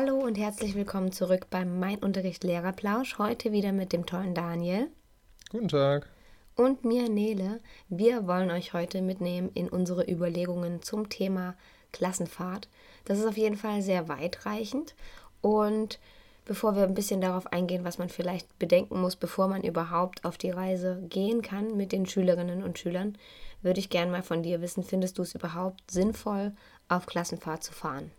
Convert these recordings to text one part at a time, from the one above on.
Hallo und herzlich willkommen zurück beim Mein Unterricht Lehrerplausch. Heute wieder mit dem tollen Daniel. Guten Tag. Und mir, Nele. Wir wollen euch heute mitnehmen in unsere Überlegungen zum Thema Klassenfahrt. Das ist auf jeden Fall sehr weitreichend. Und bevor wir ein bisschen darauf eingehen, was man vielleicht bedenken muss, bevor man überhaupt auf die Reise gehen kann mit den Schülerinnen und Schülern, würde ich gerne mal von dir wissen, findest du es überhaupt sinnvoll, auf Klassenfahrt zu fahren?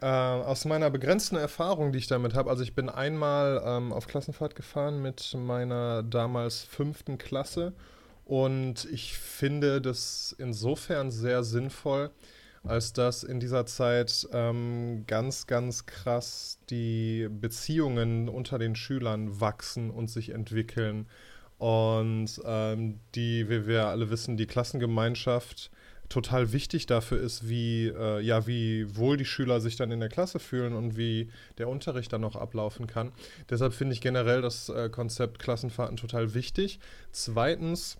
Äh, aus meiner begrenzten Erfahrung, die ich damit habe, also ich bin einmal ähm, auf Klassenfahrt gefahren mit meiner damals fünften Klasse und ich finde das insofern sehr sinnvoll, als dass in dieser Zeit ähm, ganz, ganz krass die Beziehungen unter den Schülern wachsen und sich entwickeln. Und ähm, die, wie wir alle wissen, die Klassengemeinschaft total wichtig dafür ist, wie, äh, ja, wie wohl die Schüler sich dann in der Klasse fühlen und wie der Unterricht dann noch ablaufen kann. Deshalb finde ich generell das äh, Konzept Klassenfahrten total wichtig. Zweitens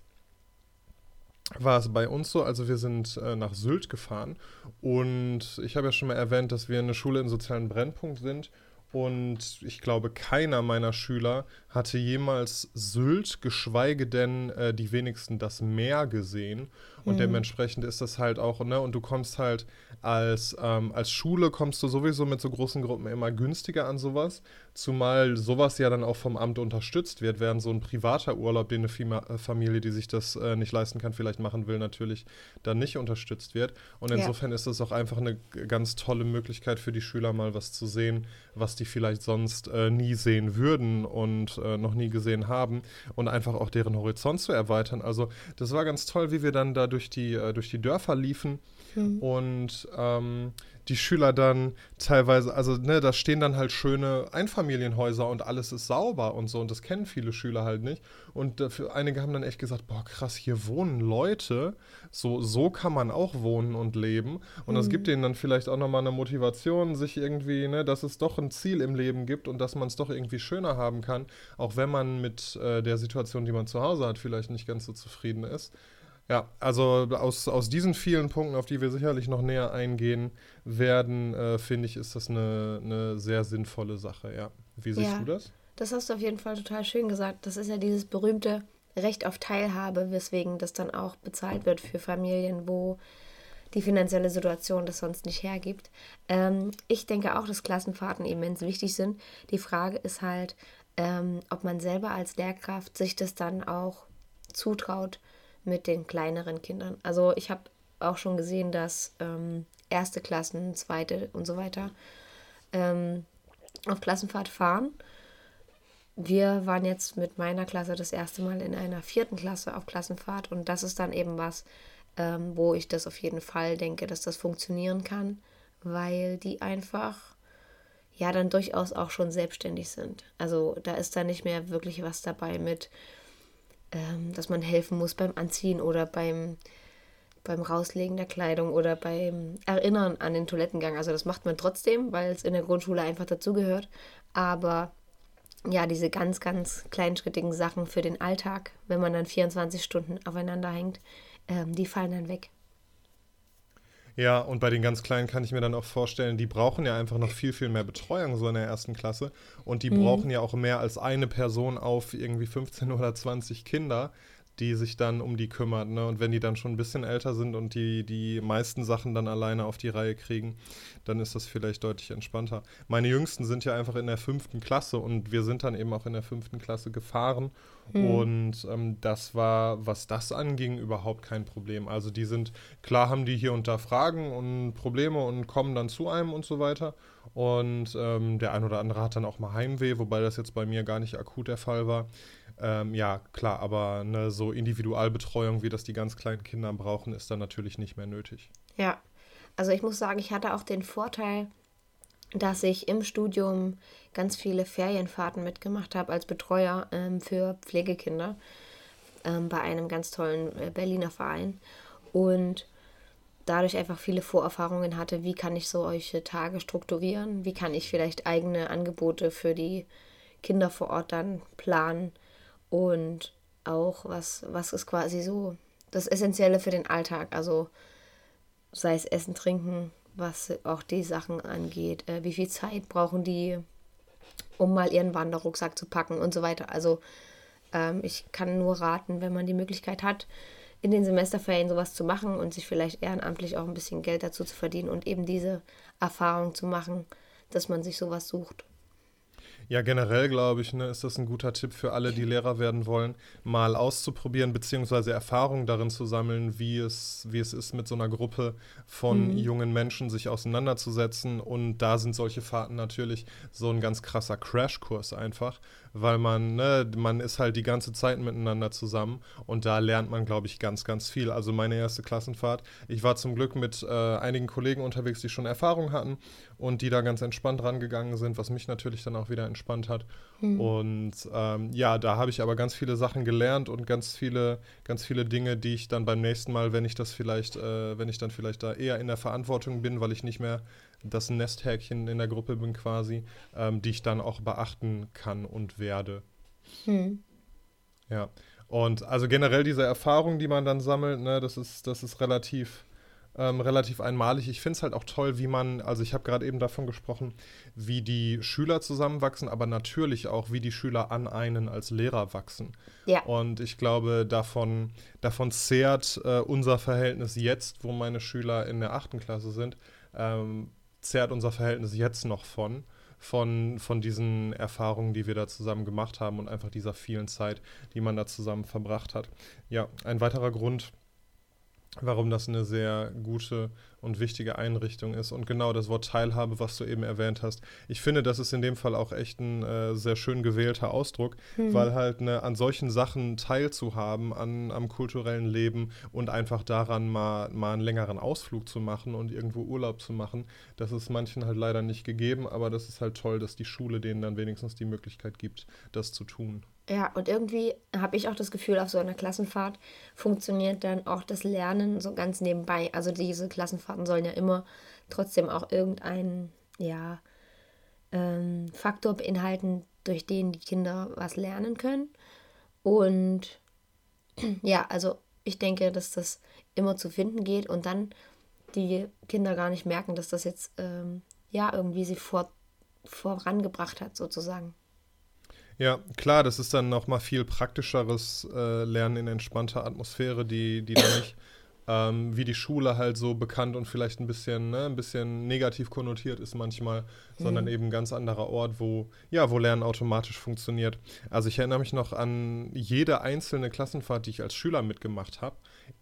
war es bei uns so, also wir sind äh, nach Sylt gefahren und ich habe ja schon mal erwähnt, dass wir eine Schule im sozialen Brennpunkt sind und ich glaube, keiner meiner Schüler hatte jemals Sylt, geschweige denn äh, die wenigsten das Meer gesehen. Und mhm. dementsprechend ist das halt auch, ne, und du kommst halt als, ähm, als Schule kommst du sowieso mit so großen Gruppen immer günstiger an sowas. Zumal sowas ja dann auch vom Amt unterstützt wird, während so ein privater Urlaub, den eine äh, Familie, die sich das äh, nicht leisten kann, vielleicht machen will, natürlich dann nicht unterstützt wird. Und insofern ja. ist das auch einfach eine ganz tolle Möglichkeit für die Schüler, mal was zu sehen, was die vielleicht sonst äh, nie sehen würden und äh, noch nie gesehen haben und einfach auch deren Horizont zu erweitern. Also das war ganz toll, wie wir dann da durch die, äh, durch die Dörfer liefen mhm. und ähm, die Schüler dann teilweise, also ne, da stehen dann halt schöne Einfamilienhäuser und alles ist sauber und so und das kennen viele Schüler halt nicht. Und dafür, einige haben dann echt gesagt, boah krass, hier wohnen Leute, so, so kann man auch wohnen und leben. Und mhm. das gibt denen dann vielleicht auch nochmal eine Motivation, sich irgendwie, ne, dass es doch ein Ziel im Leben gibt und dass man es doch irgendwie schöner haben kann, auch wenn man mit äh, der Situation, die man zu Hause hat, vielleicht nicht ganz so zufrieden ist. Ja, also aus, aus diesen vielen Punkten, auf die wir sicherlich noch näher eingehen werden, äh, finde ich, ist das eine, eine sehr sinnvolle Sache, ja. Wie siehst ja, du das? Das hast du auf jeden Fall total schön gesagt. Das ist ja dieses berühmte Recht auf Teilhabe, weswegen das dann auch bezahlt wird für Familien, wo die finanzielle Situation das sonst nicht hergibt. Ähm, ich denke auch, dass Klassenfahrten immens wichtig sind. Die Frage ist halt, ähm, ob man selber als Lehrkraft sich das dann auch zutraut, mit den kleineren Kindern. Also ich habe auch schon gesehen, dass ähm, erste Klassen, zweite und so weiter ähm, auf Klassenfahrt fahren. Wir waren jetzt mit meiner Klasse das erste Mal in einer vierten Klasse auf Klassenfahrt und das ist dann eben was, ähm, wo ich das auf jeden Fall denke, dass das funktionieren kann, weil die einfach ja dann durchaus auch schon selbstständig sind. Also da ist da nicht mehr wirklich was dabei mit, ähm, dass man helfen muss beim Anziehen oder beim, beim Rauslegen der Kleidung oder beim Erinnern an den Toilettengang. Also das macht man trotzdem, weil es in der Grundschule einfach dazugehört. Aber ja, diese ganz, ganz kleinschrittigen Sachen für den Alltag, wenn man dann 24 Stunden aufeinander hängt, ähm, die fallen dann weg. Ja, und bei den ganz Kleinen kann ich mir dann auch vorstellen, die brauchen ja einfach noch viel, viel mehr Betreuung so in der ersten Klasse. Und die mhm. brauchen ja auch mehr als eine Person auf irgendwie 15 oder 20 Kinder die sich dann um die kümmert. Ne? Und wenn die dann schon ein bisschen älter sind und die, die meisten Sachen dann alleine auf die Reihe kriegen, dann ist das vielleicht deutlich entspannter. Meine Jüngsten sind ja einfach in der fünften Klasse und wir sind dann eben auch in der fünften Klasse gefahren. Mhm. Und ähm, das war, was das anging, überhaupt kein Problem. Also die sind, klar haben die hier und da Fragen und Probleme und kommen dann zu einem und so weiter. Und ähm, der ein oder andere hat dann auch mal Heimweh, wobei das jetzt bei mir gar nicht akut der Fall war. Ähm, ja, klar, aber eine so Individualbetreuung, wie das die ganz kleinen Kinder brauchen, ist dann natürlich nicht mehr nötig. Ja, also ich muss sagen, ich hatte auch den Vorteil, dass ich im Studium ganz viele Ferienfahrten mitgemacht habe als Betreuer ähm, für Pflegekinder ähm, bei einem ganz tollen äh, Berliner Verein und dadurch einfach viele Vorerfahrungen hatte, wie kann ich solche Tage strukturieren, wie kann ich vielleicht eigene Angebote für die Kinder vor Ort dann planen und auch was, was ist quasi so das Essentielle für den Alltag, also sei es Essen, Trinken, was auch die Sachen angeht. Äh, wie viel Zeit brauchen die, um mal ihren Wanderrucksack zu packen und so weiter. Also ähm, ich kann nur raten, wenn man die Möglichkeit hat, in den Semesterferien sowas zu machen und sich vielleicht ehrenamtlich auch ein bisschen Geld dazu zu verdienen und eben diese Erfahrung zu machen, dass man sich sowas sucht. Ja, generell glaube ich, ne, ist das ein guter Tipp für alle, die Lehrer werden wollen, mal auszuprobieren, beziehungsweise Erfahrungen darin zu sammeln, wie es, wie es ist, mit so einer Gruppe von mhm. jungen Menschen sich auseinanderzusetzen. Und da sind solche Fahrten natürlich so ein ganz krasser Crashkurs einfach, weil man, ne, man ist halt die ganze Zeit miteinander zusammen und da lernt man, glaube ich, ganz, ganz viel. Also meine erste Klassenfahrt, ich war zum Glück mit äh, einigen Kollegen unterwegs, die schon Erfahrung hatten und die da ganz entspannt rangegangen sind, was mich natürlich dann auch wieder entspannt hat. Mhm. Und ähm, ja, da habe ich aber ganz viele Sachen gelernt und ganz viele, ganz viele Dinge, die ich dann beim nächsten Mal, wenn ich das vielleicht, äh, wenn ich dann vielleicht da eher in der Verantwortung bin, weil ich nicht mehr das Nesthäkchen in der Gruppe bin quasi, ähm, die ich dann auch beachten kann und werde. Hm. Ja. Und also generell diese Erfahrung, die man dann sammelt, ne, das ist, das ist relativ, ähm, relativ einmalig. Ich finde es halt auch toll, wie man, also ich habe gerade eben davon gesprochen, wie die Schüler zusammenwachsen, aber natürlich auch, wie die Schüler an einen als Lehrer wachsen. Ja. Und ich glaube, davon, davon zehrt äh, unser Verhältnis jetzt, wo meine Schüler in der achten Klasse sind, ähm, zehrt unser Verhältnis jetzt noch von, von, von diesen Erfahrungen, die wir da zusammen gemacht haben und einfach dieser vielen Zeit, die man da zusammen verbracht hat. Ja, ein weiterer Grund, warum das eine sehr gute und wichtige Einrichtung ist. Und genau das Wort Teilhabe, was du eben erwähnt hast. Ich finde, das ist in dem Fall auch echt ein äh, sehr schön gewählter Ausdruck, mhm. weil halt ne, an solchen Sachen teilzuhaben, an, am kulturellen Leben und einfach daran mal, mal einen längeren Ausflug zu machen und irgendwo Urlaub zu machen, das ist manchen halt leider nicht gegeben, aber das ist halt toll, dass die Schule denen dann wenigstens die Möglichkeit gibt, das zu tun. Ja, und irgendwie habe ich auch das Gefühl, auf so einer Klassenfahrt funktioniert dann auch das Lernen so ganz nebenbei. Also diese Klassenfahrten sollen ja immer trotzdem auch irgendeinen, ja, ähm, Faktor beinhalten, durch den die Kinder was lernen können. Und ja, also ich denke, dass das immer zu finden geht und dann die Kinder gar nicht merken, dass das jetzt ähm, ja irgendwie sie vor, vorangebracht hat, sozusagen. Ja, klar, das ist dann nochmal viel praktischeres äh, Lernen in entspannter Atmosphäre, die, die dann nicht ähm, wie die Schule halt so bekannt und vielleicht ein bisschen, ne, ein bisschen negativ konnotiert ist manchmal, mhm. sondern eben ein ganz anderer Ort, wo, ja, wo Lernen automatisch funktioniert. Also ich erinnere mich noch an jede einzelne Klassenfahrt, die ich als Schüler mitgemacht habe,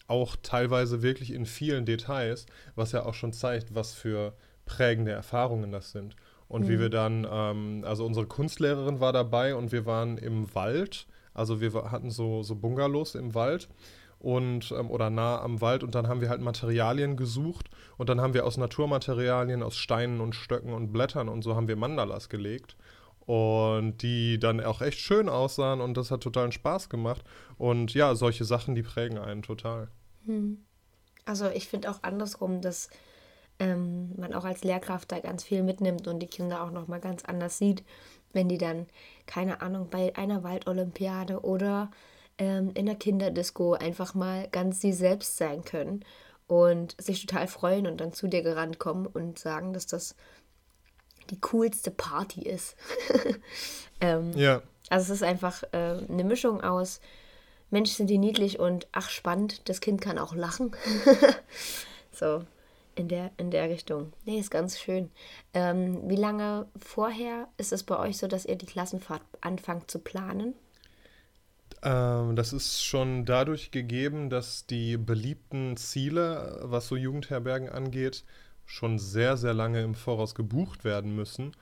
auch teilweise wirklich in vielen Details, was ja auch schon zeigt, was für prägende Erfahrungen das sind. Und mhm. wie wir dann, ähm, also unsere Kunstlehrerin war dabei und wir waren im Wald. Also wir hatten so, so Bungalows im Wald und ähm, oder nah am Wald und dann haben wir halt Materialien gesucht und dann haben wir aus Naturmaterialien, aus Steinen und Stöcken und Blättern und so haben wir Mandalas gelegt und die dann auch echt schön aussahen und das hat totalen Spaß gemacht und ja, solche Sachen, die prägen einen total. Hm. Also ich finde auch andersrum, dass ähm, man auch als Lehrkraft da ganz viel mitnimmt und die Kinder auch nochmal ganz anders sieht, wenn die dann, keine Ahnung, bei einer Waldolympiade oder ähm, in der Kinderdisco einfach mal ganz sie selbst sein können und sich total freuen und dann zu dir gerannt kommen und sagen, dass das die coolste Party ist. ähm, ja. Also es ist einfach äh, eine Mischung aus Mensch sind die niedlich und ach spannend, das Kind kann auch lachen. so, in der, in der Richtung. Nee, ist ganz schön. Ähm, wie lange vorher ist es bei euch so, dass ihr die Klassenfahrt anfangt zu planen? Ähm, das ist schon dadurch gegeben, dass die beliebten Ziele, was so Jugendherbergen angeht, schon sehr, sehr lange im Voraus gebucht werden müssen.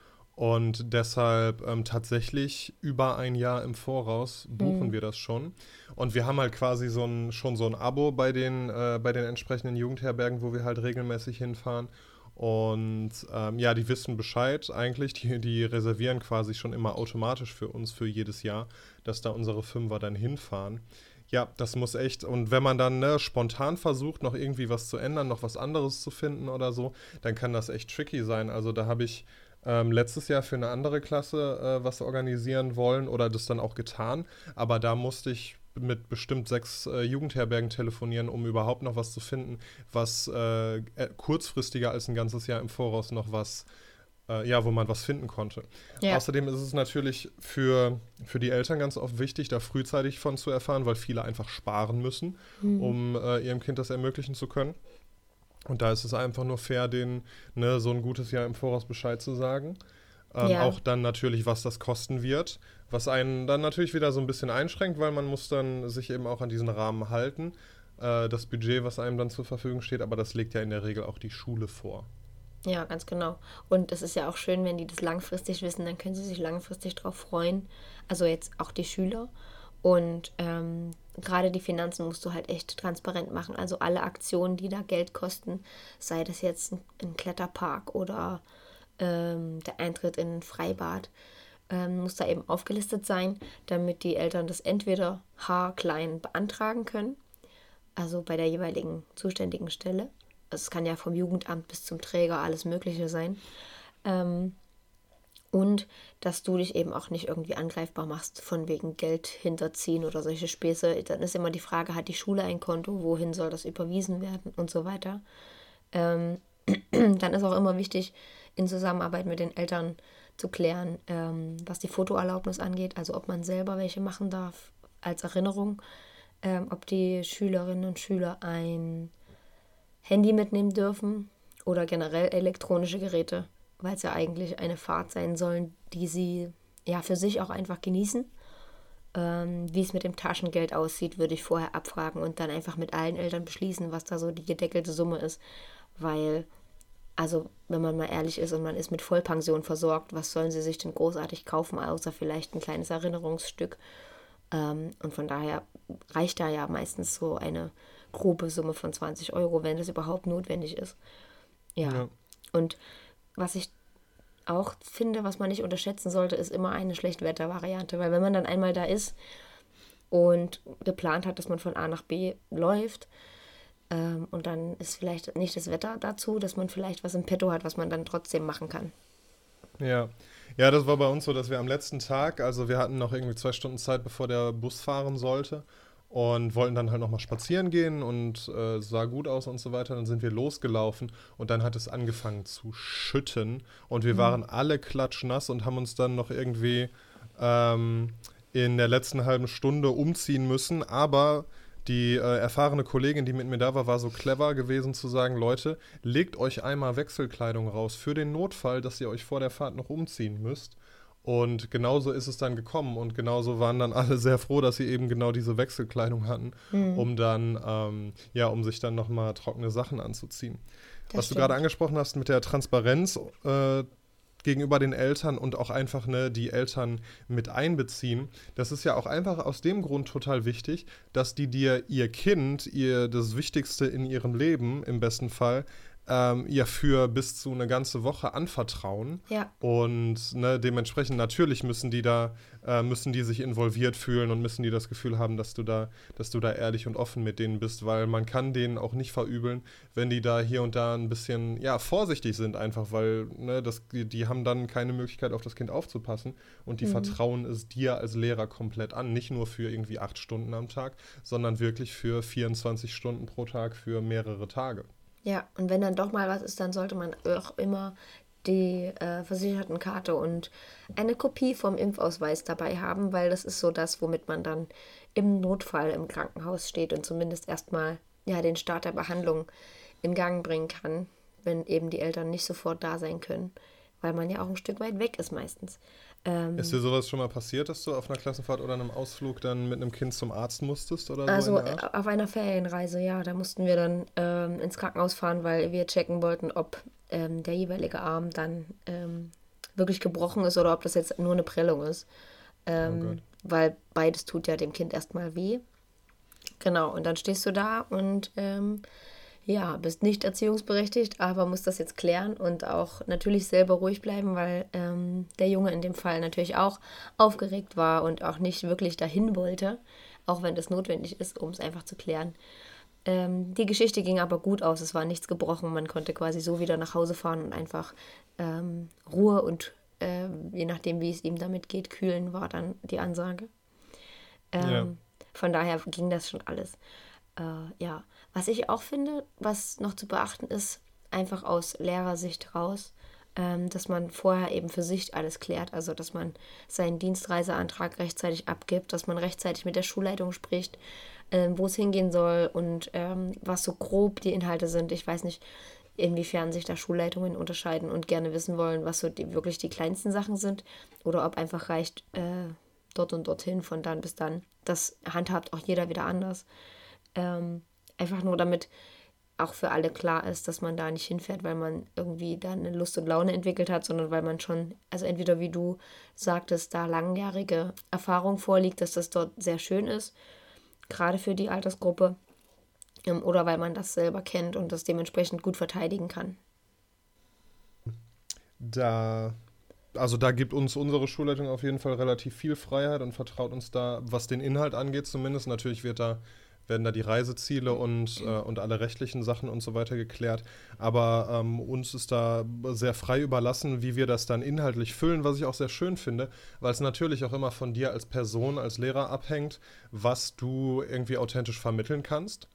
Und deshalb ähm, tatsächlich über ein Jahr im Voraus buchen mhm. wir das schon. Und wir haben halt quasi so ein, schon so ein Abo bei den, äh, bei den entsprechenden Jugendherbergen, wo wir halt regelmäßig hinfahren. Und ähm, ja, die wissen Bescheid eigentlich. Die, die reservieren quasi schon immer automatisch für uns für jedes Jahr, dass da unsere Fünfer dann hinfahren. Ja, das muss echt. Und wenn man dann ne, spontan versucht, noch irgendwie was zu ändern, noch was anderes zu finden oder so, dann kann das echt tricky sein. Also da habe ich ähm, letztes Jahr für eine andere Klasse äh, was organisieren wollen oder das dann auch getan. Aber da musste ich mit bestimmt sechs äh, Jugendherbergen telefonieren, um überhaupt noch was zu finden, was äh, äh kurzfristiger als ein ganzes Jahr im Voraus noch was äh, ja, wo man was finden konnte. Ja. Außerdem ist es natürlich für, für die Eltern ganz oft wichtig, da frühzeitig von zu erfahren, weil viele einfach sparen müssen, mhm. um äh, ihrem Kind das ermöglichen zu können. Und da ist es einfach nur fair, denen ne, so ein gutes Jahr im Voraus Bescheid zu sagen. Ähm, ja. Auch dann natürlich, was das kosten wird, was einen dann natürlich wieder so ein bisschen einschränkt, weil man muss dann sich eben auch an diesen Rahmen halten. Äh, das Budget, was einem dann zur Verfügung steht, aber das legt ja in der Regel auch die Schule vor. Ja, ganz genau. Und es ist ja auch schön, wenn die das langfristig wissen, dann können sie sich langfristig darauf freuen. Also jetzt auch die Schüler. Und ähm, gerade die Finanzen musst du halt echt transparent machen. Also alle Aktionen, die da Geld kosten, sei das jetzt ein, ein Kletterpark oder ähm, der Eintritt in ein Freibad, ähm, muss da eben aufgelistet sein, damit die Eltern das entweder haarklein beantragen können, also bei der jeweiligen zuständigen Stelle, es kann ja vom Jugendamt bis zum Träger alles Mögliche sein. Ähm, und dass du dich eben auch nicht irgendwie angreifbar machst von wegen Geld hinterziehen oder solche Späße. Dann ist immer die Frage, hat die Schule ein Konto, wohin soll das überwiesen werden? Und so weiter. Ähm, dann ist auch immer wichtig, in Zusammenarbeit mit den Eltern zu klären, ähm, was die Fotoerlaubnis angeht, also ob man selber welche machen darf als Erinnerung, ähm, ob die Schülerinnen und Schüler ein Handy mitnehmen dürfen oder generell elektronische Geräte, weil es ja eigentlich eine Fahrt sein soll, die sie ja für sich auch einfach genießen. Ähm, wie es mit dem Taschengeld aussieht, würde ich vorher abfragen und dann einfach mit allen Eltern beschließen, was da so die gedeckelte Summe ist. Weil, also, wenn man mal ehrlich ist und man ist mit Vollpension versorgt, was sollen sie sich denn großartig kaufen, außer vielleicht ein kleines Erinnerungsstück? Ähm, und von daher reicht da ja meistens so eine grobe Summe von 20 Euro, wenn das überhaupt notwendig ist. Ja. ja. Und was ich auch finde, was man nicht unterschätzen sollte, ist immer eine Schlechtwettervariante. Weil wenn man dann einmal da ist und geplant hat, dass man von A nach B läuft, ähm, und dann ist vielleicht nicht das Wetter dazu, dass man vielleicht was im Petto hat, was man dann trotzdem machen kann. Ja. Ja, das war bei uns so, dass wir am letzten Tag, also wir hatten noch irgendwie zwei Stunden Zeit, bevor der Bus fahren sollte und wollten dann halt nochmal spazieren gehen und äh, sah gut aus und so weiter. Dann sind wir losgelaufen und dann hat es angefangen zu schütten und wir mhm. waren alle klatschnass und haben uns dann noch irgendwie ähm, in der letzten halben Stunde umziehen müssen. Aber die äh, erfahrene Kollegin, die mit mir da war, war so clever gewesen zu sagen, Leute, legt euch einmal Wechselkleidung raus für den Notfall, dass ihr euch vor der Fahrt noch umziehen müsst. Und genauso ist es dann gekommen und genauso waren dann alle sehr froh, dass sie eben genau diese Wechselkleidung hatten, mhm. um dann, ähm, ja, um sich dann nochmal trockene Sachen anzuziehen. Das Was stimmt. du gerade angesprochen hast mit der Transparenz äh, gegenüber den Eltern und auch einfach ne, die Eltern mit einbeziehen, das ist ja auch einfach aus dem Grund total wichtig, dass die dir ihr Kind, ihr das Wichtigste in ihrem Leben im besten Fall, ähm, ja für bis zu eine ganze Woche anvertrauen. Ja. Und ne, dementsprechend natürlich müssen die da, äh, müssen die sich involviert fühlen und müssen die das Gefühl haben, dass du da, dass du da ehrlich und offen mit denen bist, weil man kann denen auch nicht verübeln, wenn die da hier und da ein bisschen ja, vorsichtig sind, einfach weil ne, das, die, die haben dann keine Möglichkeit, auf das Kind aufzupassen und die mhm. vertrauen es dir als Lehrer komplett an. Nicht nur für irgendwie acht Stunden am Tag, sondern wirklich für 24 Stunden pro Tag für mehrere Tage. Ja, und wenn dann doch mal was ist, dann sollte man auch immer die äh, Versichertenkarte und eine Kopie vom Impfausweis dabei haben, weil das ist so das, womit man dann im Notfall im Krankenhaus steht und zumindest erstmal ja, den Start der Behandlung in Gang bringen kann, wenn eben die Eltern nicht sofort da sein können, weil man ja auch ein Stück weit weg ist meistens. Ähm, ist dir sowas schon mal passiert, dass du auf einer Klassenfahrt oder einem Ausflug dann mit einem Kind zum Arzt musstest oder so? Also auf einer Ferienreise, ja. Da mussten wir dann ähm, ins Krankenhaus fahren, weil wir checken wollten, ob ähm, der jeweilige Arm dann ähm, wirklich gebrochen ist oder ob das jetzt nur eine Prellung ist. Ähm, oh weil beides tut ja dem Kind erstmal weh. Genau, und dann stehst du da und ähm, ja, bist nicht erziehungsberechtigt, aber musst das jetzt klären und auch natürlich selber ruhig bleiben, weil ähm, der Junge in dem Fall natürlich auch aufgeregt war und auch nicht wirklich dahin wollte, auch wenn das notwendig ist, um es einfach zu klären. Ähm, die Geschichte ging aber gut aus, es war nichts gebrochen, man konnte quasi so wieder nach Hause fahren und einfach ähm, Ruhe und äh, je nachdem, wie es ihm damit geht, kühlen war dann die Ansage. Ja. Ähm, von daher ging das schon alles. Äh, ja, was ich auch finde, was noch zu beachten ist, einfach aus Lehrersicht raus, ähm, dass man vorher eben für sich alles klärt. Also, dass man seinen Dienstreiseantrag rechtzeitig abgibt, dass man rechtzeitig mit der Schulleitung spricht, ähm, wo es hingehen soll und ähm, was so grob die Inhalte sind. Ich weiß nicht, inwiefern sich da Schulleitungen unterscheiden und gerne wissen wollen, was so die, wirklich die kleinsten Sachen sind oder ob einfach reicht äh, dort und dorthin von dann bis dann. Das handhabt auch jeder wieder anders. Ähm, einfach nur damit auch für alle klar ist, dass man da nicht hinfährt, weil man irgendwie da eine Lust und Laune entwickelt hat, sondern weil man schon, also entweder wie du sagtest, da langjährige Erfahrung vorliegt, dass das dort sehr schön ist, gerade für die Altersgruppe, ähm, oder weil man das selber kennt und das dementsprechend gut verteidigen kann. Da also da gibt uns unsere Schulleitung auf jeden Fall relativ viel Freiheit und vertraut uns da, was den Inhalt angeht zumindest. Natürlich wird da werden da die Reiseziele und, äh, und alle rechtlichen Sachen und so weiter geklärt. Aber ähm, uns ist da sehr frei überlassen, wie wir das dann inhaltlich füllen, was ich auch sehr schön finde, weil es natürlich auch immer von dir als Person, als Lehrer abhängt, was du irgendwie authentisch vermitteln kannst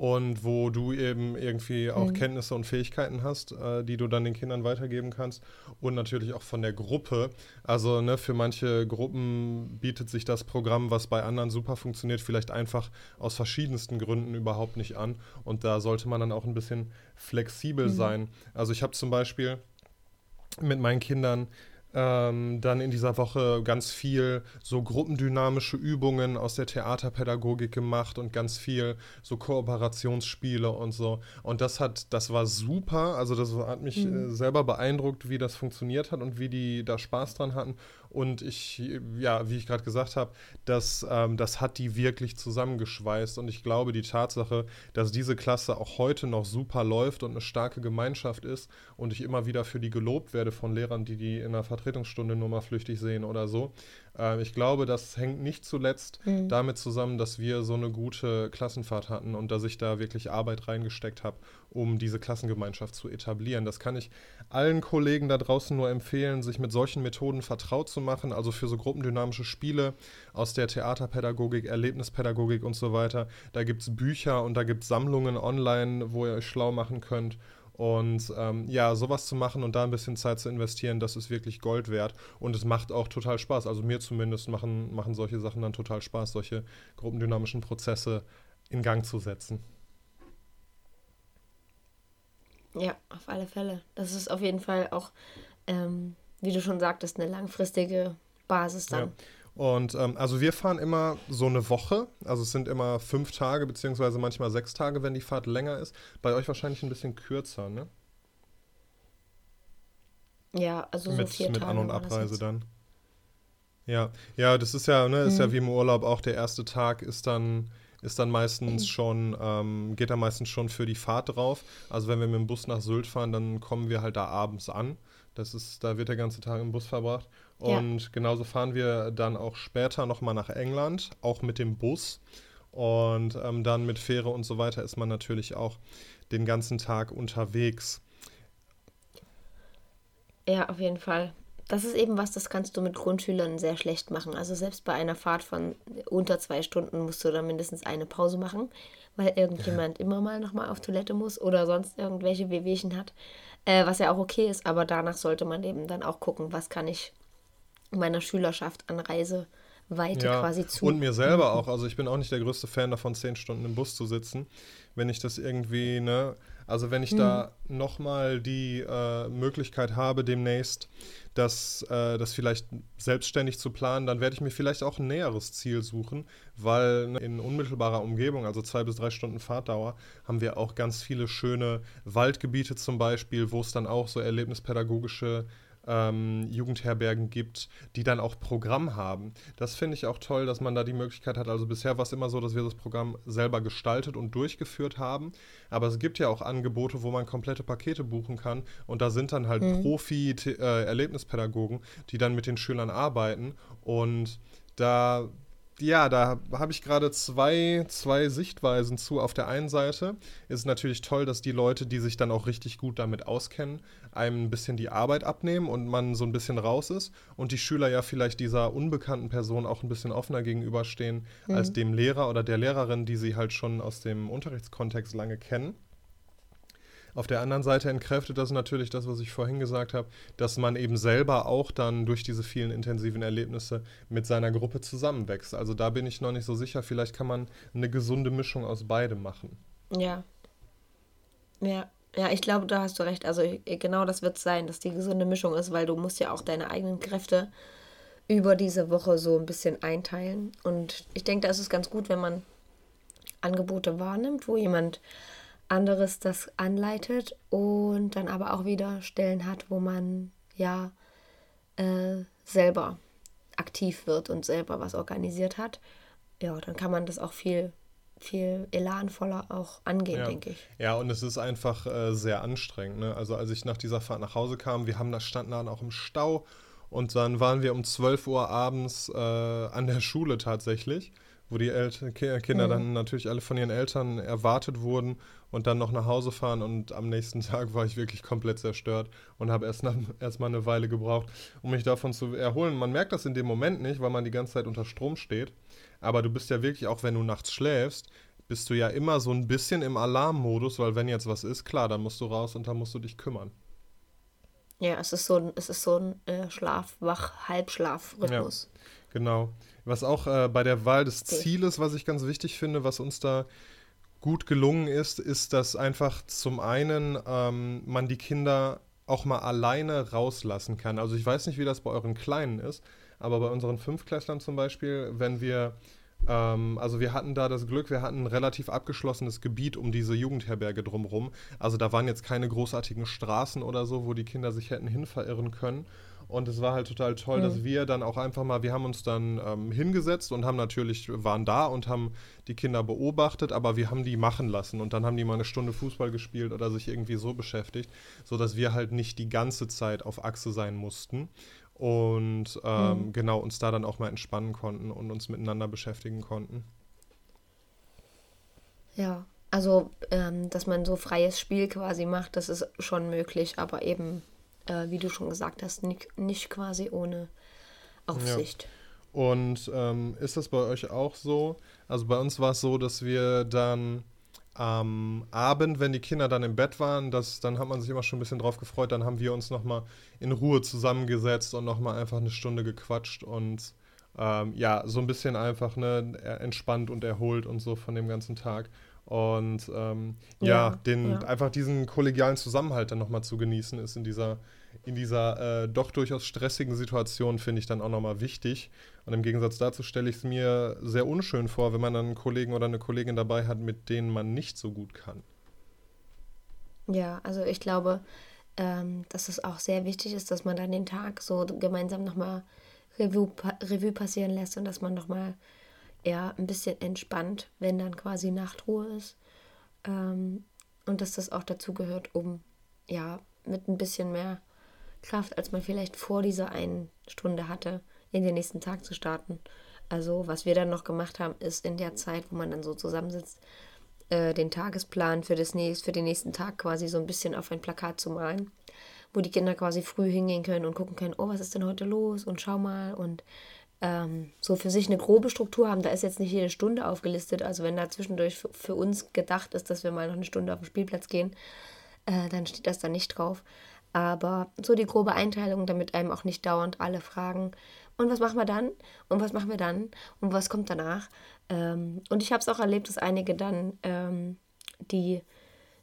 und wo du eben irgendwie auch mhm. Kenntnisse und Fähigkeiten hast, äh, die du dann den Kindern weitergeben kannst und natürlich auch von der Gruppe. Also ne, für manche Gruppen bietet sich das Programm, was bei anderen super funktioniert, vielleicht einfach aus verschiedensten Gründen überhaupt nicht an und da sollte man dann auch ein bisschen flexibel mhm. sein. Also ich habe zum Beispiel mit meinen Kindern ähm, dann in dieser Woche ganz viel so gruppendynamische Übungen aus der Theaterpädagogik gemacht und ganz viel so Kooperationsspiele und so. Und das hat, das war super. Also das hat mich mhm. äh, selber beeindruckt, wie das funktioniert hat und wie die da Spaß dran hatten. Und ich, ja, wie ich gerade gesagt habe, das, ähm, das hat die wirklich zusammengeschweißt. Und ich glaube, die Tatsache, dass diese Klasse auch heute noch super läuft und eine starke Gemeinschaft ist und ich immer wieder für die gelobt werde von Lehrern, die die in der Vertretungsstunde nur mal flüchtig sehen oder so, äh, ich glaube, das hängt nicht zuletzt mhm. damit zusammen, dass wir so eine gute Klassenfahrt hatten und dass ich da wirklich Arbeit reingesteckt habe, um diese Klassengemeinschaft zu etablieren. Das kann ich allen Kollegen da draußen nur empfehlen, sich mit solchen Methoden vertraut zu machen, also für so gruppendynamische Spiele aus der Theaterpädagogik, Erlebnispädagogik und so weiter. Da gibt es Bücher und da gibt es Sammlungen online, wo ihr euch schlau machen könnt. Und ähm, ja, sowas zu machen und da ein bisschen Zeit zu investieren, das ist wirklich Gold wert. Und es macht auch total Spaß. Also mir zumindest machen, machen solche Sachen dann total Spaß, solche gruppendynamischen Prozesse in Gang zu setzen. Ja, auf alle Fälle. Das ist auf jeden Fall auch, ähm, wie du schon sagtest, eine langfristige Basis dann. Ja. Und ähm, also wir fahren immer so eine Woche. Also es sind immer fünf Tage, beziehungsweise manchmal sechs Tage, wenn die Fahrt länger ist. Bei euch wahrscheinlich ein bisschen kürzer, ne? Ja, also mit, so vier mit Tage An- und Abreise dann. Ja, ja, das ist ja, ne, ist mhm. ja wie im Urlaub auch der erste Tag ist dann ist dann meistens mhm. schon, ähm, geht dann meistens schon für die Fahrt drauf. Also wenn wir mit dem Bus nach Sylt fahren, dann kommen wir halt da abends an. Das ist, da wird der ganze Tag im Bus verbracht. Und ja. genauso fahren wir dann auch später nochmal nach England, auch mit dem Bus. Und ähm, dann mit Fähre und so weiter ist man natürlich auch den ganzen Tag unterwegs. Ja, auf jeden Fall. Das ist eben was, das kannst du mit Grundschülern sehr schlecht machen. Also selbst bei einer Fahrt von unter zwei Stunden musst du dann mindestens eine Pause machen, weil irgendjemand ja. immer mal nochmal auf Toilette muss oder sonst irgendwelche Wehwehchen hat. Äh, was ja auch okay ist, aber danach sollte man eben dann auch gucken, was kann ich meiner Schülerschaft an Reiseweite ja, quasi zu. Und mir selber auch. Also ich bin auch nicht der größte Fan davon, zehn Stunden im Bus zu sitzen. Wenn ich das irgendwie, ne, also wenn ich mhm. da nochmal die äh, Möglichkeit habe, demnächst das, äh, das vielleicht selbstständig zu planen, dann werde ich mir vielleicht auch ein näheres Ziel suchen, weil ne, in unmittelbarer Umgebung, also zwei bis drei Stunden Fahrtdauer, haben wir auch ganz viele schöne Waldgebiete zum Beispiel, wo es dann auch so erlebnispädagogische ähm, Jugendherbergen gibt, die dann auch Programm haben. Das finde ich auch toll, dass man da die Möglichkeit hat. Also bisher war es immer so, dass wir das Programm selber gestaltet und durchgeführt haben. Aber es gibt ja auch Angebote, wo man komplette Pakete buchen kann. Und da sind dann halt mhm. Profi-Erlebnispädagogen, äh, die dann mit den Schülern arbeiten. Und da ja, da habe ich gerade zwei, zwei Sichtweisen zu. Auf der einen Seite ist es natürlich toll, dass die Leute, die sich dann auch richtig gut damit auskennen, einem ein bisschen die Arbeit abnehmen und man so ein bisschen raus ist und die Schüler ja vielleicht dieser unbekannten Person auch ein bisschen offener gegenüberstehen mhm. als dem Lehrer oder der Lehrerin, die sie halt schon aus dem Unterrichtskontext lange kennen. Auf der anderen Seite entkräftet das natürlich das, was ich vorhin gesagt habe, dass man eben selber auch dann durch diese vielen intensiven Erlebnisse mit seiner Gruppe zusammenwächst. Also da bin ich noch nicht so sicher. Vielleicht kann man eine gesunde Mischung aus beidem machen. Ja. Ja. Ja, ich glaube, da hast du recht. Also genau das wird es sein, dass die gesunde Mischung ist, weil du musst ja auch deine eigenen Kräfte über diese Woche so ein bisschen einteilen. Und ich denke, da ist es ganz gut, wenn man Angebote wahrnimmt, wo jemand anderes das anleitet und dann aber auch wieder Stellen hat, wo man ja äh, selber aktiv wird und selber was organisiert hat. Ja, dann kann man das auch viel viel elanvoller auch angehen, ja. denke ich. Ja, und es ist einfach äh, sehr anstrengend. Ne? Also als ich nach dieser Fahrt nach Hause kam, wir haben da standen dann auch im Stau und dann waren wir um 12 Uhr abends äh, an der Schule tatsächlich wo die El Kinder mhm. dann natürlich alle von ihren Eltern erwartet wurden und dann noch nach Hause fahren. Und am nächsten Tag war ich wirklich komplett zerstört und habe erst, erst mal eine Weile gebraucht, um mich davon zu erholen. Man merkt das in dem Moment nicht, weil man die ganze Zeit unter Strom steht. Aber du bist ja wirklich, auch wenn du nachts schläfst, bist du ja immer so ein bisschen im Alarmmodus, weil wenn jetzt was ist, klar, dann musst du raus und dann musst du dich kümmern. Ja, es ist so ein, es ist so ein äh, Schlaf-Wach-Halbschlaf-Rhythmus. Ja, genau. Was auch äh, bei der Wahl des okay. Zieles, was ich ganz wichtig finde, was uns da gut gelungen ist, ist, dass einfach zum einen ähm, man die Kinder auch mal alleine rauslassen kann. Also ich weiß nicht, wie das bei euren Kleinen ist, aber bei unseren Fünfklässlern zum Beispiel, wenn wir, ähm, also wir hatten da das Glück, wir hatten ein relativ abgeschlossenes Gebiet um diese Jugendherberge drumherum. Also da waren jetzt keine großartigen Straßen oder so, wo die Kinder sich hätten hin verirren können. Und es war halt total toll, mhm. dass wir dann auch einfach mal, wir haben uns dann ähm, hingesetzt und haben natürlich, waren da und haben die Kinder beobachtet, aber wir haben die machen lassen und dann haben die mal eine Stunde Fußball gespielt oder sich irgendwie so beschäftigt, sodass wir halt nicht die ganze Zeit auf Achse sein mussten und ähm, mhm. genau uns da dann auch mal entspannen konnten und uns miteinander beschäftigen konnten. Ja, also ähm, dass man so freies Spiel quasi macht, das ist schon möglich, aber eben äh, wie du schon gesagt hast, nicht, nicht quasi ohne Aufsicht. Ja. Und ähm, ist das bei euch auch so? Also bei uns war es so, dass wir dann am Abend, wenn die Kinder dann im Bett waren, das, dann hat man sich immer schon ein bisschen drauf gefreut, dann haben wir uns nochmal in Ruhe zusammengesetzt und nochmal einfach eine Stunde gequatscht und ähm, ja, so ein bisschen einfach ne, entspannt und erholt und so von dem ganzen Tag. Und ähm, ja, ja, den, ja. einfach diesen kollegialen Zusammenhalt dann nochmal zu genießen, ist in dieser, in dieser äh, doch durchaus stressigen Situation, finde ich dann auch nochmal wichtig. Und im Gegensatz dazu stelle ich es mir sehr unschön vor, wenn man dann einen Kollegen oder eine Kollegin dabei hat, mit denen man nicht so gut kann. Ja, also ich glaube, ähm, dass es auch sehr wichtig ist, dass man dann den Tag so gemeinsam nochmal Revue, Revue passieren lässt und dass man nochmal eher ein bisschen entspannt, wenn dann quasi Nachtruhe ist. Ähm, und dass das auch dazu gehört, um ja mit ein bisschen mehr Kraft, als man vielleicht vor dieser einen Stunde hatte, in den nächsten Tag zu starten. Also was wir dann noch gemacht haben, ist in der Zeit, wo man dann so zusammensitzt, äh, den Tagesplan für, das nächst, für den nächsten Tag quasi so ein bisschen auf ein Plakat zu malen, wo die Kinder quasi früh hingehen können und gucken können, oh, was ist denn heute los und schau mal und ähm, so für sich eine grobe Struktur haben. Da ist jetzt nicht jede Stunde aufgelistet. Also wenn da zwischendurch für, für uns gedacht ist, dass wir mal noch eine Stunde auf den Spielplatz gehen, äh, dann steht das da nicht drauf. Aber so die grobe Einteilung, damit einem auch nicht dauernd alle fragen, und was machen wir dann? Und was machen wir dann? Und was kommt danach? Ähm, und ich habe es auch erlebt, dass einige dann, ähm, die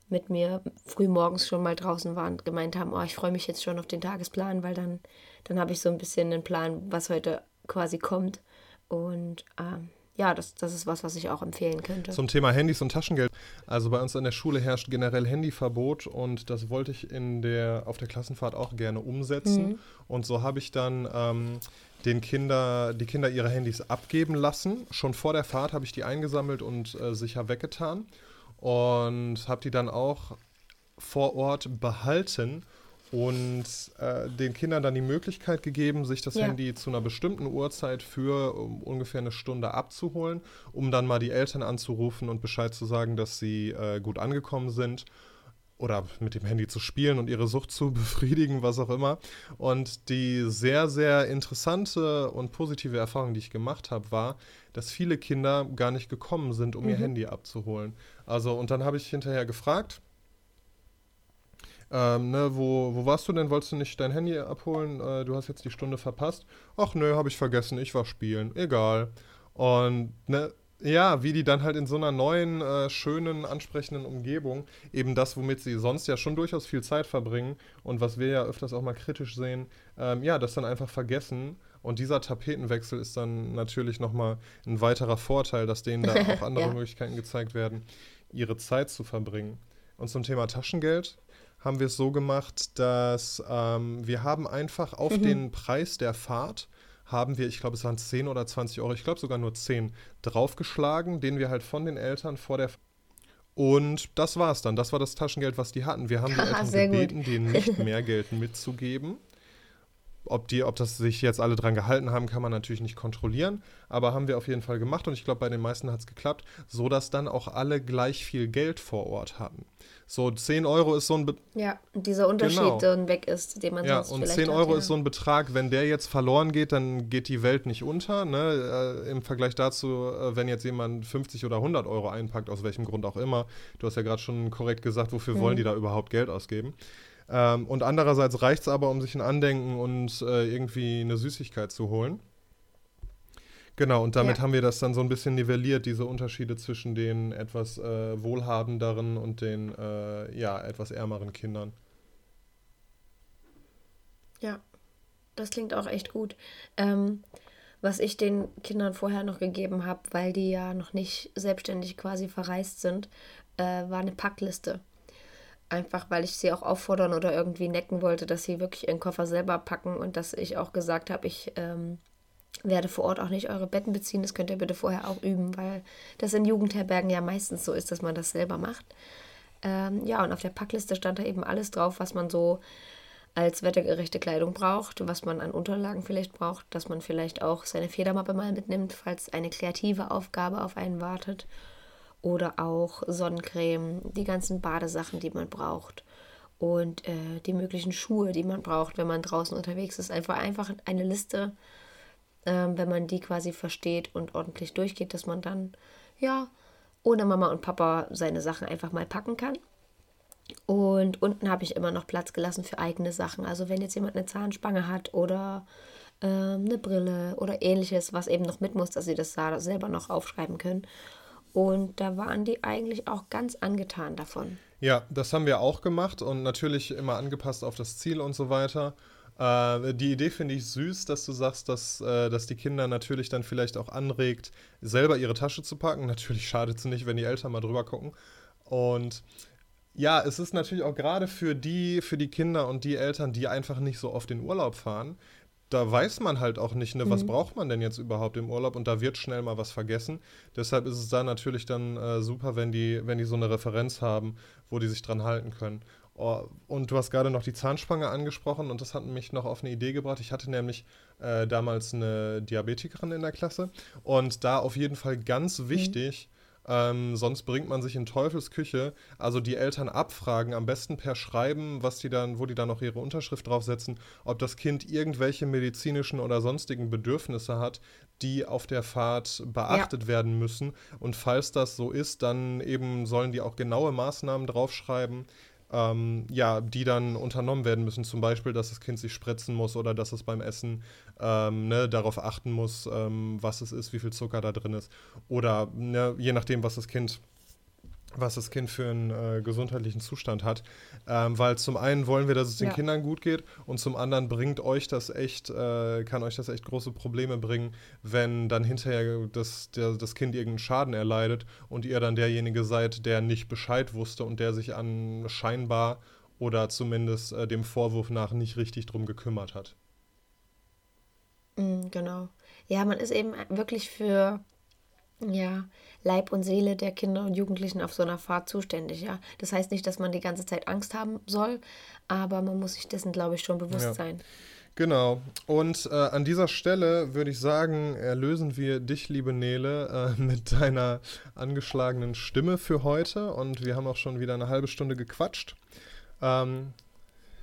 mit mir früh morgens schon mal draußen waren, gemeint haben, oh, ich freue mich jetzt schon auf den Tagesplan, weil dann, dann habe ich so ein bisschen einen Plan, was heute quasi kommt. Und ähm, ja, das, das ist was, was ich auch empfehlen könnte. Zum Thema Handys und Taschengeld. Also bei uns an der Schule herrscht generell Handyverbot und das wollte ich in der, auf der Klassenfahrt auch gerne umsetzen. Mhm. Und so habe ich dann ähm, den Kinder, die Kinder ihre Handys abgeben lassen. Schon vor der Fahrt habe ich die eingesammelt und äh, sicher weggetan. Und habe die dann auch vor Ort behalten und äh, den Kindern dann die Möglichkeit gegeben, sich das Ja. Handy zu einer bestimmten Uhrzeit für um, ungefähr eine Stunde abzuholen, um dann mal die Eltern anzurufen und Bescheid zu sagen, dass sie äh, gut angekommen sind oder mit dem Handy zu spielen und ihre Sucht zu befriedigen, was auch immer. Und die sehr, sehr interessante und positive Erfahrung, die ich gemacht habe, war, dass viele Kinder gar nicht gekommen sind, um ihr Mhm. Handy abzuholen. Also, und dann habe ich hinterher gefragt, ähm, ne, wo, wo warst du denn? Wolltest du nicht dein Handy abholen? Äh, du hast jetzt die Stunde verpasst. Ach nö, habe ich vergessen, ich war spielen. Egal. Und ne, ja, wie die dann halt in so einer neuen, äh, schönen, ansprechenden Umgebung eben das, womit sie sonst ja schon durchaus viel Zeit verbringen und was wir ja öfters auch mal kritisch sehen, ähm, ja, das dann einfach vergessen. Und dieser Tapetenwechsel ist dann natürlich nochmal ein weiterer Vorteil, dass denen da auch andere Ja. Möglichkeiten gezeigt werden, ihre Zeit zu verbringen. Und zum Thema Taschengeld haben wir es so gemacht, dass ähm, wir haben einfach auf Mhm. den Preis der Fahrt haben wir, ich glaube, es waren 10 oder 20 Euro, ich glaube sogar nur 10, draufgeschlagen, den wir halt von den Eltern vor der und das war es dann. Das war das Taschengeld, was die hatten. Wir haben die Eltern Sehr gut. gebeten, denen nicht mehr Geld mitzugeben. Ob, die, ob das sich jetzt alle dran gehalten haben, kann man natürlich nicht kontrollieren. Aber haben wir auf jeden Fall gemacht und ich glaube, bei den meisten hat es geklappt, sodass dann auch alle gleich viel Geld vor Ort hatten. So 10 Euro ist so ein, Be Ja, dieser Unterschied Genau. dann weg ist, den man ja, sonst und vielleicht 10 hat, Euro ja. ist so ein Betrag, wenn der jetzt verloren geht, dann geht die Welt nicht unter. Ne? Äh, Im Vergleich dazu, äh, wenn jetzt jemand 50 oder 100 Euro einpackt, aus welchem Grund auch immer. Du hast ja gerade schon korrekt gesagt, wofür Mhm. wollen die da überhaupt Geld ausgeben? Ähm, und andererseits reicht es aber, um sich ein Andenken und äh, irgendwie eine Süßigkeit zu holen. Genau, und damit Ja. haben wir das dann so ein bisschen nivelliert, diese Unterschiede zwischen den etwas äh, wohlhabenderen und den äh, ja, etwas ärmeren Kindern. Ja, das klingt auch echt gut. Ähm, was ich den Kindern vorher noch gegeben habe, weil die ja noch nicht selbstständig quasi verreist sind, äh, war eine Packliste. Einfach weil ich sie auch auffordern oder irgendwie necken wollte, dass sie wirklich ihren Koffer selber packen und dass ich auch gesagt habe, ich ähm, werde vor Ort auch nicht eure Betten beziehen. Das könnt ihr bitte vorher auch üben, weil das in Jugendherbergen ja meistens so ist, dass man das selber macht. Ähm, ja, und auf der Packliste stand da eben alles drauf, was man so als wettergerechte Kleidung braucht, was man an Unterlagen vielleicht braucht, dass man vielleicht auch seine Federmappe mal mitnimmt, falls eine kreative Aufgabe auf einen wartet. Oder auch Sonnencreme, die ganzen Badesachen, die man braucht. Und äh, die möglichen Schuhe, die man braucht, wenn man draußen unterwegs ist. Einfach, einfach eine Liste, ähm, wenn man die quasi versteht und ordentlich durchgeht, dass man dann, ja, ohne Mama und Papa seine Sachen einfach mal packen kann. Und unten habe ich immer noch Platz gelassen für eigene Sachen. Also wenn jetzt jemand eine Zahnspange hat oder ähm, eine Brille oder ähnliches, was eben noch mit muss, dass sie das da selber noch aufschreiben können. Und da waren die eigentlich auch ganz angetan davon. Ja, das haben wir auch gemacht und natürlich immer angepasst auf das Ziel und so weiter. Äh, die Idee finde ich süß, dass du sagst, dass, äh, dass die Kinder natürlich dann vielleicht auch anregt, selber ihre Tasche zu packen. Natürlich schadet es nicht, wenn die Eltern mal drüber gucken. Und ja, es ist natürlich auch gerade für die, für die Kinder und die Eltern, die einfach nicht so oft in Urlaub fahren, da weiß man halt auch nicht, ne, was braucht man denn jetzt überhaupt im Urlaub und da wird schnell mal was vergessen. Deshalb ist es da natürlich dann äh, super, wenn die, wenn die so eine Referenz haben, wo die sich dran halten können. Oh, und du hast gerade noch die Zahnspange angesprochen und das hat mich noch auf eine Idee gebracht. Ich hatte nämlich äh, damals eine Diabetikerin in der Klasse und da auf jeden Fall ganz wichtig, ähm, sonst bringt man sich in Teufelsküche. Also die Eltern abfragen, am besten per Schreiben, was die dann, wo die dann noch ihre Unterschrift draufsetzen, ob das Kind irgendwelche medizinischen oder sonstigen Bedürfnisse hat, die auf der Fahrt beachtet werden müssen. Und falls das so ist, dann eben sollen die auch genaue Maßnahmen draufschreiben, ähm, ja, die dann unternommen werden müssen. Zum Beispiel, dass das Kind sich spritzen muss oder dass es beim Essen ähm, ne, darauf achten muss, ähm, was es ist, wie viel Zucker da drin ist. Oder ne, je nachdem, was das Kind was das Kind für einen äh, gesundheitlichen Zustand hat. Ähm, weil zum einen wollen wir, dass es den Ja. Kindern gut geht und zum anderen bringt euch das echt, äh, kann euch das echt große Probleme bringen, wenn dann hinterher das, der, das Kind irgendeinen Schaden erleidet und ihr dann derjenige seid, der nicht Bescheid wusste und der sich an scheinbar oder zumindest äh, dem Vorwurf nach nicht richtig drum gekümmert hat. Mm, genau. Ja, man ist eben wirklich für ja, Leib und Seele der Kinder und Jugendlichen auf so einer Fahrt zuständig, ja. Das heißt nicht, dass man die ganze Zeit Angst haben soll, aber man muss sich dessen, glaube ich, schon bewusst ja. sein. Genau. Und äh, an dieser Stelle würde ich sagen, erlösen wir dich, liebe Nele, äh, mit deiner angeschlagenen Stimme für heute. Und wir haben auch schon wieder eine halbe Stunde gequatscht. Ähm,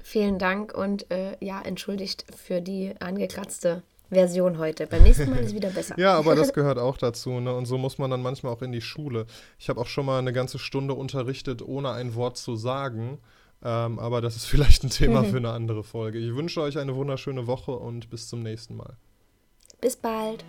Vielen Dank und äh, ja, entschuldigt für die angekratzte Version heute. Beim nächsten Mal ist es wieder besser. ja, aber das gehört auch dazu. Ne? Und so muss man dann manchmal auch in die Schule. Ich habe auch schon mal eine ganze Stunde unterrichtet, ohne ein Wort zu sagen. Ähm, aber das ist vielleicht ein Thema für eine andere Folge. Ich wünsche euch eine wunderschöne Woche und bis zum nächsten Mal. Bis bald.